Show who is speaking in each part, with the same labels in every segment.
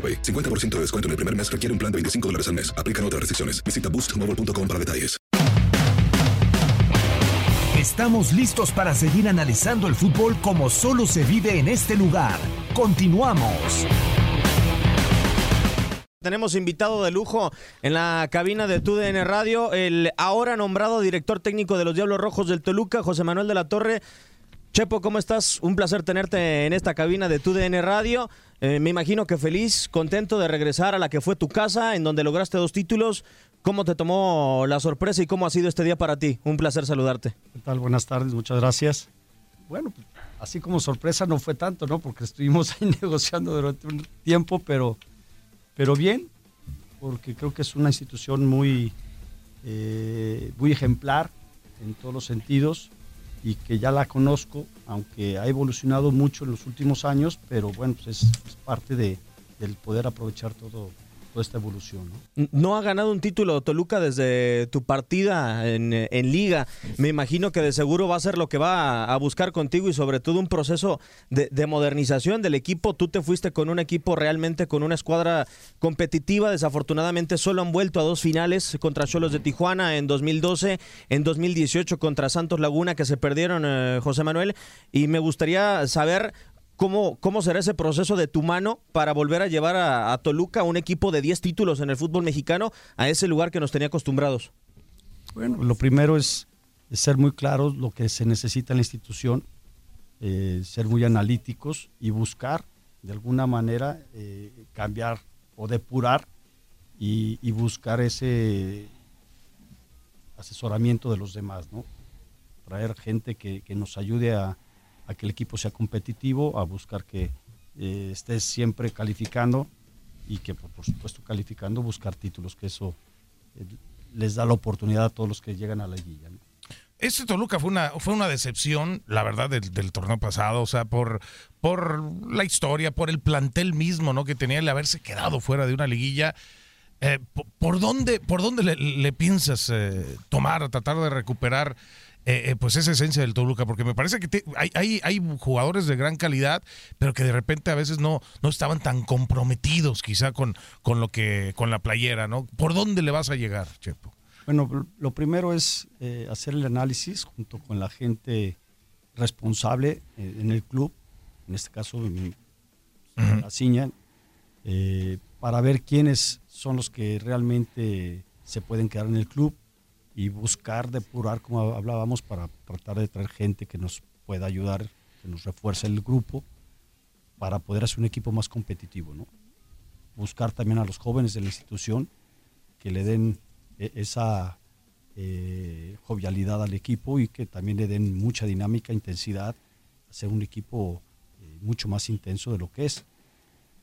Speaker 1: AroPay. 50% de descuento en el primer mes requiere un plan de 25 dólares al mes. Aplican otras restricciones. Visita boostmobile.com para detalles.
Speaker 2: Estamos listos para seguir analizando el fútbol como solo se vive en este lugar. Continuamos.
Speaker 3: Tenemos invitado de lujo en la cabina de TUDN Radio, el ahora nombrado director técnico de los Diablos Rojos del Toluca, José Manuel de la Torre. Chepo, ¿cómo estás? Un placer tenerte en esta cabina de TUDN Radio. Eh, me imagino que feliz, contento de regresar a la que fue tu casa, en donde lograste dos títulos. ¿Cómo te tomó la sorpresa y cómo ha sido este día para ti? Un placer saludarte.
Speaker 4: ¿Qué tal? Buenas tardes, muchas gracias. Bueno, así como sorpresa no fue tanto, ¿no? Porque estuvimos ahí negociando durante un tiempo, pero, pero bien, porque creo que es una institución muy, eh, muy ejemplar en todos los sentidos y que ya la conozco, aunque ha evolucionado mucho en los últimos años, pero bueno, pues es, parte de, del poder aprovechar todo, esta evolución. ¿no?
Speaker 3: Ha ganado un título Toluca desde tu partida en, liga. Me imagino que de seguro va a ser lo que va a, buscar contigo y sobre todo un proceso de, de, modernización del equipo. Tú te fuiste con un equipo realmente con una escuadra competitiva. Desafortunadamente solo han vuelto a dos finales contra Cholos de Tijuana en 2012, en 2018 contra Santos Laguna que se perdieron, eh, José Manuel. Y me gustaría saber ¿Cómo, ¿Cómo será ese proceso de tu mano para volver a llevar a, Toluca, un equipo de 10 títulos en el fútbol mexicano, a ese lugar que nos tenía acostumbrados?
Speaker 4: Bueno, lo primero es, es ser muy claros lo que se necesita en la institución, eh, ser muy analíticos y buscar de alguna manera eh, cambiar o depurar y, y, buscar ese asesoramiento de los demás, ¿no? Traer gente que, que nos ayude a, a que el equipo sea competitivo, a buscar que eh, estés siempre calificando y que por, supuesto calificando buscar títulos, que eso eh, les da la oportunidad a todos los que llegan a la liguilla.
Speaker 5: Este Toluca fue una, fue una decepción, la verdad, del, torneo pasado, o sea, por, por la historia, por el plantel mismo, ¿no? Que tenía el haberse quedado fuera de una liguilla. Eh, por, ¿por, dónde, por dónde le, le piensas eh, tomar, tratar de recuperar eh, pues esa esencia del Toluca, porque me parece que te, hay, hay, hay, jugadores de gran calidad, pero que de repente a veces no, no estaban tan comprometidos quizá con, con lo que, con la playera, ¿no? ¿Por dónde le vas a llegar, Chepo?
Speaker 4: Bueno, lo primero es eh, hacer el análisis junto con la gente responsable eh, en el club, en este caso uh -huh. la Ciña, eh, para ver quiénes son los que realmente se pueden quedar en el club y buscar depurar, como hablábamos, para tratar de traer gente que nos pueda ayudar, que nos refuerce el grupo, para poder hacer un equipo más competitivo. ¿no? Buscar también a los jóvenes de la institución que le den eh, esa eh, jovialidad al equipo y que también le den mucha dinámica, intensidad, hacer un equipo eh, mucho más intenso de lo que es.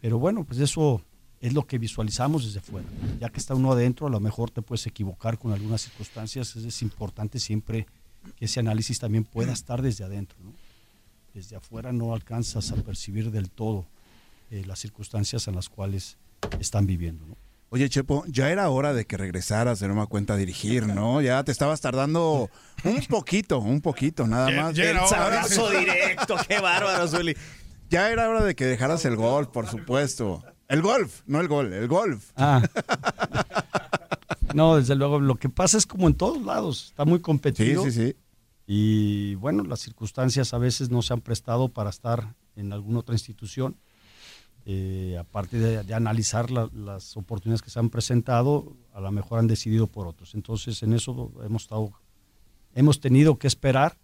Speaker 4: Pero bueno, pues eso es lo que visualizamos desde fuera. Ya que está uno adentro, a lo mejor te puedes equivocar con algunas circunstancias. Es importante siempre que ese análisis también pueda estar desde adentro. Desde afuera no alcanzas a percibir del todo eh, las circunstancias en las cuales están viviendo. ¿no?
Speaker 6: Oye, Chepo, ya era hora de que regresaras de nueva cuenta a dirigir, ¿no? Ya te estabas tardando un poquito, un poquito, nada más.
Speaker 3: el sabroso directo, qué bárbaro, Zuli.
Speaker 6: Ya era hora de que dejaras el golf, por supuesto. El golf, no el gol, el golf.
Speaker 4: Ah. No, desde luego, lo que pasa es como en todos lados, está muy competido.
Speaker 6: Sí, sí, sí.
Speaker 4: Y bueno, las circunstancias a veces no se han prestado para estar en alguna otra institución. Eh, aparte de, analizar las oportunidades que se han presentado, a lo mejor han decidido por otros. Entonces, en eso hemos estado, hemos tenido que esperar,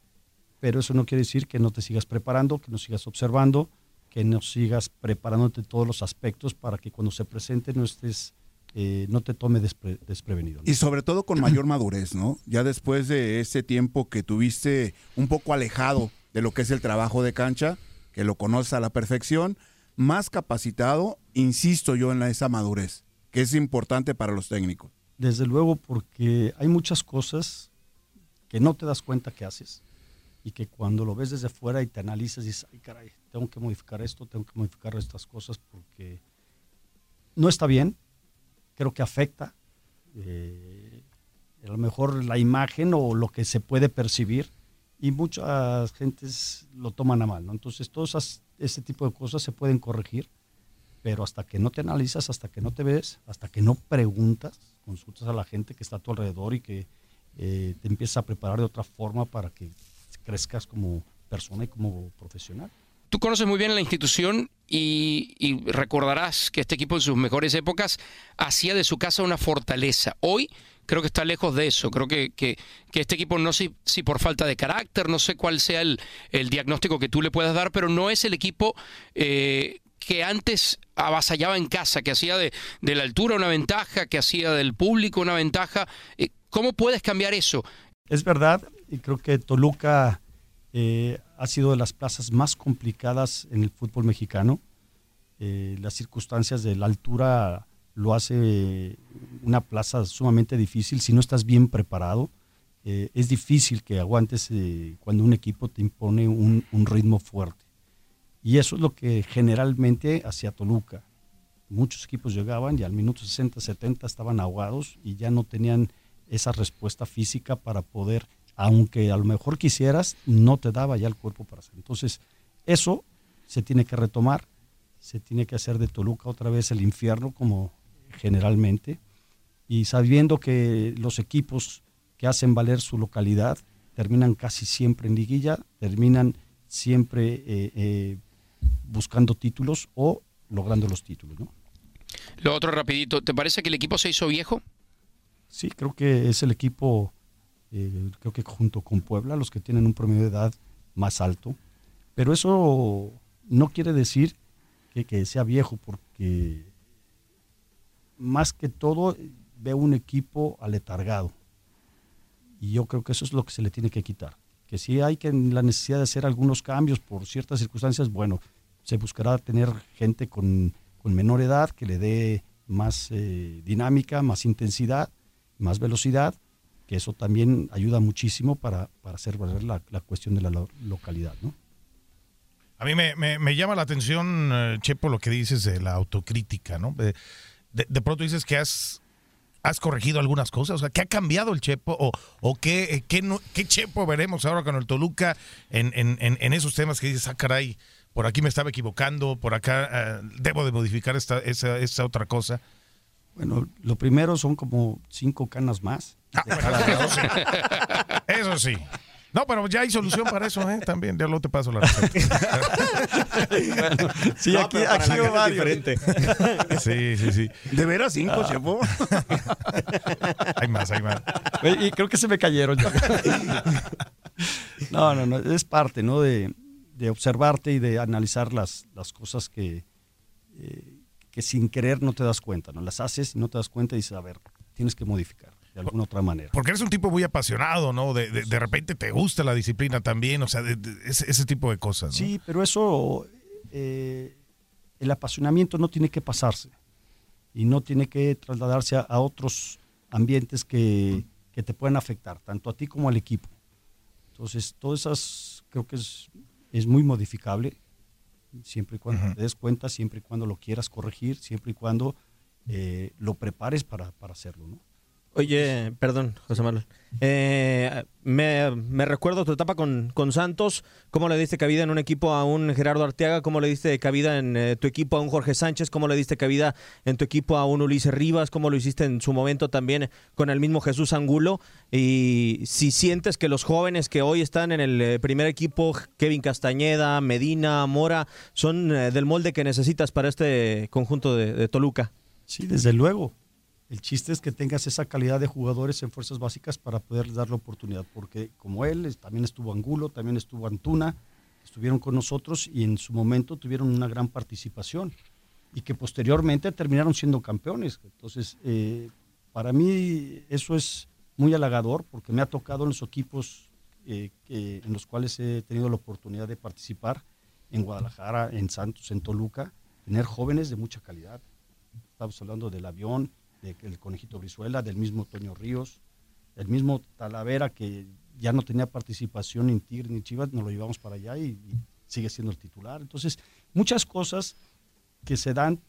Speaker 4: pero eso no quiere decir que no te sigas preparando, que no sigas observando, que no sigas preparándote todos los aspectos para que cuando se presente no estés eh, no te tome desprevenido.
Speaker 6: Y sobre todo con mayor madurez, ¿no? Ya después de ese tiempo que tuviste un poco alejado de lo que es el trabajo de cancha, que lo conoces a la perfección, más capacitado, insisto yo en esa madurez, que es importante para los técnicos.
Speaker 4: Desde luego, porque hay muchas cosas que no te das cuenta que haces y que cuando lo ves desde fuera y te analizas dices, ay caray, tengo que modificar esto, tengo que modificar estas cosas porque no está bien, creo que afecta eh, a lo mejor la imagen o lo que se puede percibir y muchas gentes lo toman a mal, ¿no? Entonces, todo ese tipo de cosas se pueden corregir, pero hasta que no te analizas, hasta que no te ves, hasta que no preguntas, consultas a la gente que está a tu alrededor y que eh, te empiezas a preparar de otra forma para que crezcas como persona y como profesional.
Speaker 7: Tú conoces muy bien la institución y, recordarás que este equipo en sus mejores épocas hacía de su casa una fortaleza. Hoy creo que está lejos de eso. Creo que, que, este equipo, no sé si por falta de carácter, no sé cuál sea el, diagnóstico que tú le puedas dar, pero no es el equipo eh, que antes avasallaba en casa, que hacía de, la altura una ventaja, que hacía del público una ventaja. Eh, ¿Cómo puedes cambiar eso?
Speaker 4: Es verdad, y creo que Toluca eh, ha sido de las plazas más complicadas en el fútbol mexicano. Eh, las circunstancias de la altura lo hace una plaza sumamente difícil si no estás bien preparado. Eh, es difícil que aguantes cuando un equipo te impone un, ritmo fuerte. Y eso es lo que generalmente hacía Toluca. Muchos equipos llegaban y al minuto 60, 70 estaban ahogados y ya no tenían esa respuesta física para poder aunque a lo mejor quisieras, no te daba ya el cuerpo para hacer. Entonces, eso se tiene que retomar, se tiene que hacer de Toluca otra vez el infierno, como generalmente, y sabiendo que los equipos que hacen valer su localidad terminan casi siempre en liguilla, terminan siempre eh, eh, buscando títulos o logrando los títulos. ¿no?
Speaker 7: Lo otro rapidito, ¿te parece que el equipo se hizo viejo?
Speaker 4: Sí, creo que es el equipo eh, creo que junto con Puebla, los que tienen un promedio de edad más alto. Pero eso no quiere decir que, sea viejo, porque más que todo veo un equipo aletargado. Y yo creo que eso es lo que se le tiene que quitar. Que si hay que la necesidad de hacer algunos cambios por ciertas circunstancias, bueno, se buscará tener gente con, menor edad que le dé más eh, dinámica, más intensidad, más velocidad que eso también ayuda muchísimo para, para hacer valer la, cuestión de la localidad, ¿no?
Speaker 5: A mí me, llama la atención, eh, Chepo, lo que dices de la autocrítica, ¿no? De, pronto dices que has, has corregido algunas cosas, o sea, ¿qué ha cambiado el Chepo? ¿O, o qué, qué, qué, Chepo veremos ahora con el Toluca en, en, esos temas que dices, ah, caray, por aquí me estaba equivocando, por acá eh, debo de modificar esta, esa, esa otra cosa?
Speaker 4: Bueno, lo primero son como cinco canas más.
Speaker 5: Ah, eso, sí. No, pero ya hay solución para eso, ¿eh? También, ya lo te paso la receta.
Speaker 3: sí, aquí, aquí va diferente.
Speaker 5: sí, sí, sí.
Speaker 6: ¿De veras cinco, ah.
Speaker 5: hay más, hay más.
Speaker 4: Y creo que se me cayeron. no, no, no. Es parte, ¿no? De, de observarte y de analizar las, las cosas que, eh, que sin querer no te das cuenta, ¿no? Las haces y no te das cuenta y dices, a ver, tienes que modificar de alguna otra manera.
Speaker 5: Porque eres un tipo muy apasionado, ¿no? De, de, de repente te gusta la disciplina también, o sea, de, ese, ese, tipo de cosas. ¿no?
Speaker 4: Sí, pero eso, eh, el apasionamiento no tiene que pasarse y no tiene que trasladarse a, a otros ambientes que, que, te pueden afectar, tanto a ti como al equipo. Entonces, todas esas creo que es, es muy modificable, siempre y cuando uh -huh. te des cuenta, siempre y cuando lo quieras corregir, siempre y cuando eh, lo prepares para, para hacerlo, ¿no?
Speaker 3: Oye, perdón, José Manuel. Eh, me, recuerdo tu etapa con, Santos, cómo le diste cabida en un equipo a un Gerardo Arteaga, cómo le diste cabida en eh, tu equipo a un Jorge Sánchez, cómo le diste cabida en tu equipo a un Ulises Rivas, cómo lo hiciste en su momento también con el mismo Jesús Angulo. Y si sientes que los jóvenes que hoy están en el eh, primer equipo, Kevin Castañeda, Medina, Mora, son eh, del molde que necesitas para este conjunto de Toluca.
Speaker 4: Sí, desde luego. El chiste es que tengas esa calidad de jugadores en fuerzas básicas para poder dar la oportunidad, porque como él, también estuvo Angulo, también estuvo Antuna, estuvieron con nosotros y en su momento tuvieron una gran participación y que posteriormente terminaron siendo campeones. Entonces, eh, para mí eso es muy halagador porque me ha tocado en los equipos eh, en los cuales he tenido la oportunidad de participar, en Guadalajara, en Santos, en Toluca, tener jóvenes de mucha calidad. Estamos hablando del avión, del Conejito Brizuela, del mismo Toño Ríos, el mismo Talavera que ya no tenía participación en Tigre ni Chivas, nos lo llevamos para allá y, sigue siendo el titular. Entonces, muchas cosas que se dan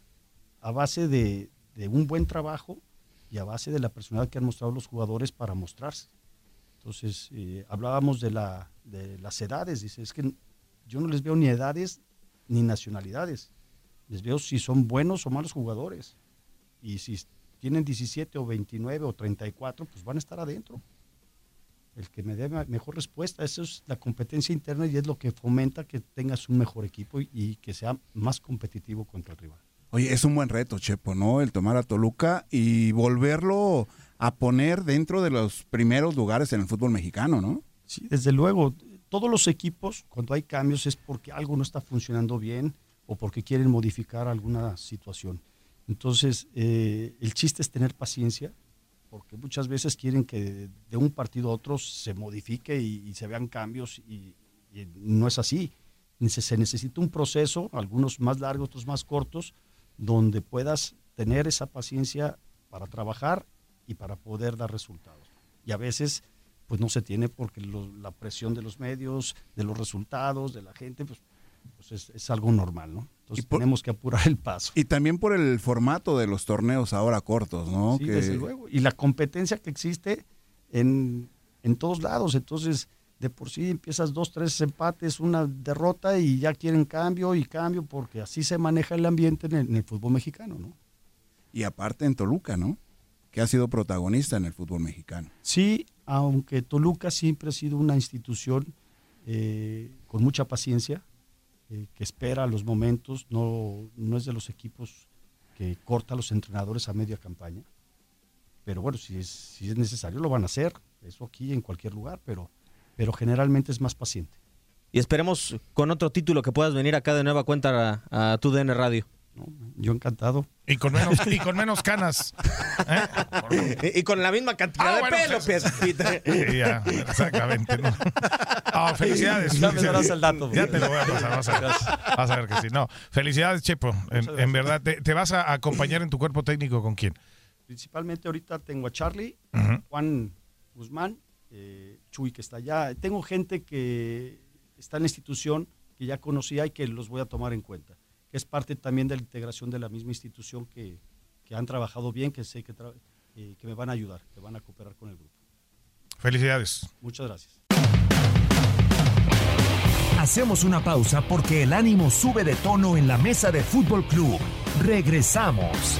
Speaker 4: a base de, de, un buen trabajo y a base de la personalidad que han mostrado los jugadores para mostrarse. Entonces, eh, hablábamos de, de las edades, dice, es que yo no les veo ni edades ni nacionalidades, les veo si son buenos o malos jugadores. Y si tienen 17 o 29 o 34, pues van a estar adentro. El que me dé mejor respuesta, eso es la competencia interna y es lo que fomenta que tengas un mejor equipo y, y que sea más competitivo contra el rival.
Speaker 6: Oye, es un buen reto, Chepo, ¿no? El tomar a Toluca y volverlo a poner dentro de los primeros lugares en el fútbol mexicano, ¿no?
Speaker 4: Sí, desde luego. Todos los equipos, cuando hay cambios, es porque algo no está funcionando bien o porque quieren modificar alguna situación. Entonces, eh, el chiste es tener paciencia, porque muchas veces quieren que de un partido a otro se modifique y, se vean cambios y, no es así. Se necesita un proceso, algunos más largos, otros más cortos, donde puedas tener esa paciencia para trabajar y para poder dar resultados. Y a veces, pues no se tiene porque la presión de los medios, de los resultados, de la gente, pues, pues es, es algo normal, ¿no? Entonces por, tenemos que apurar el paso.
Speaker 6: Y también por el formato de los torneos ahora cortos, ¿no?
Speaker 4: Sí, que... desde luego. Y la competencia que existe en, en, todos lados. Entonces, de por sí empiezas dos, tres empates, una derrota y ya quieren cambio y cambio porque así se maneja el ambiente en el, en el fútbol mexicano, ¿no?
Speaker 6: Y aparte en Toluca, ¿no? Que ha sido protagonista en el fútbol mexicano.
Speaker 4: Sí, aunque Toluca siempre ha sido una institución eh, con mucha paciencia, eh, que espera los momentos, no, no es de los equipos que corta a los entrenadores a media campaña. Pero bueno, si es, si es necesario lo van a hacer, eso aquí en cualquier lugar, pero, pero generalmente es más paciente.
Speaker 3: Y esperemos con otro título que puedas venir acá de nueva cuenta a, a tu DN Radio.
Speaker 4: No, yo encantado.
Speaker 5: Y con menos, y con menos canas.
Speaker 3: ¿Eh? Y, y, con la misma cantidad ah, de bueno, pelo, pues,
Speaker 5: sí, ya, exactamente. ¿no? Oh, felicidades.
Speaker 4: Ya me darás el dato.
Speaker 5: Ya te lo voy a pasar, vas a ver, vas a ver que sí. No, felicidades, Chepo. En, en verdad, te, te, vas a acompañar en tu cuerpo técnico con quién?
Speaker 4: Principalmente ahorita tengo a Charlie, uh -huh. Juan Guzmán, eh, Chuy que está allá. Tengo gente que está en la institución que ya conocía y que los voy a tomar en cuenta que es parte también de la integración de la misma institución que, que han trabajado bien, que sé que, eh, que me van a ayudar, que van a cooperar con el grupo.
Speaker 5: Felicidades.
Speaker 4: Muchas gracias.
Speaker 2: Hacemos una pausa porque el ánimo sube de tono en la mesa de Fútbol Club. Regresamos.